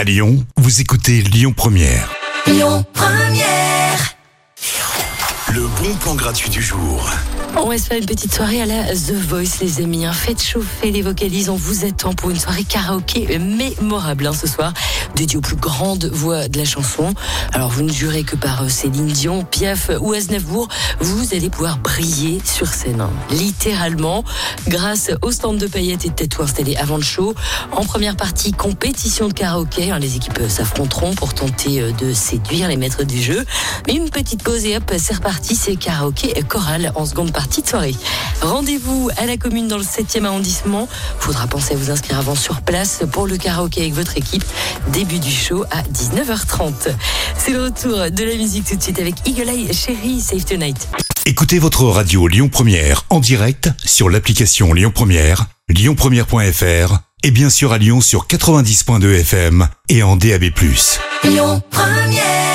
À Lyon, vous écoutez Lyon Première. Lyon Première. Le bon plan gratuit du jour. On va se faire une petite soirée à la The Voice, les amis. Faites chauffer les vocalises. On vous attend pour une soirée karaoké mémorable hein, ce soir, dédiée aux plus grandes voix de la chanson. Alors, vous ne jurez que par euh, Céline Dion, Piaf ou Aznavour, vous allez pouvoir briller sur scène. hein. Littéralement, grâce au stand de paillettes et de tatous installés avant le show. En première partie, compétition de karaoké. hein. Les équipes euh, s'affronteront pour tenter euh, de séduire les maîtres du jeu. Mais une petite pause et hop, c'est reparti. C'est karaoké et chorale en seconde partie de soirée. Rendez-vous à la commune dans le 7e arrondissement. Faudra penser à vous inscrire avant sur place pour le karaoké avec votre équipe. Début du show à 19h30. C'est le retour de la musique tout de suite avec Eagle Eye Chérie Save Tonight. Écoutez votre radio Lyon Première en direct sur l'application Lyon Première, lyonpremière.fr et bien sûr à Lyon sur 90.2 FM et en DAB+. Lyon Première.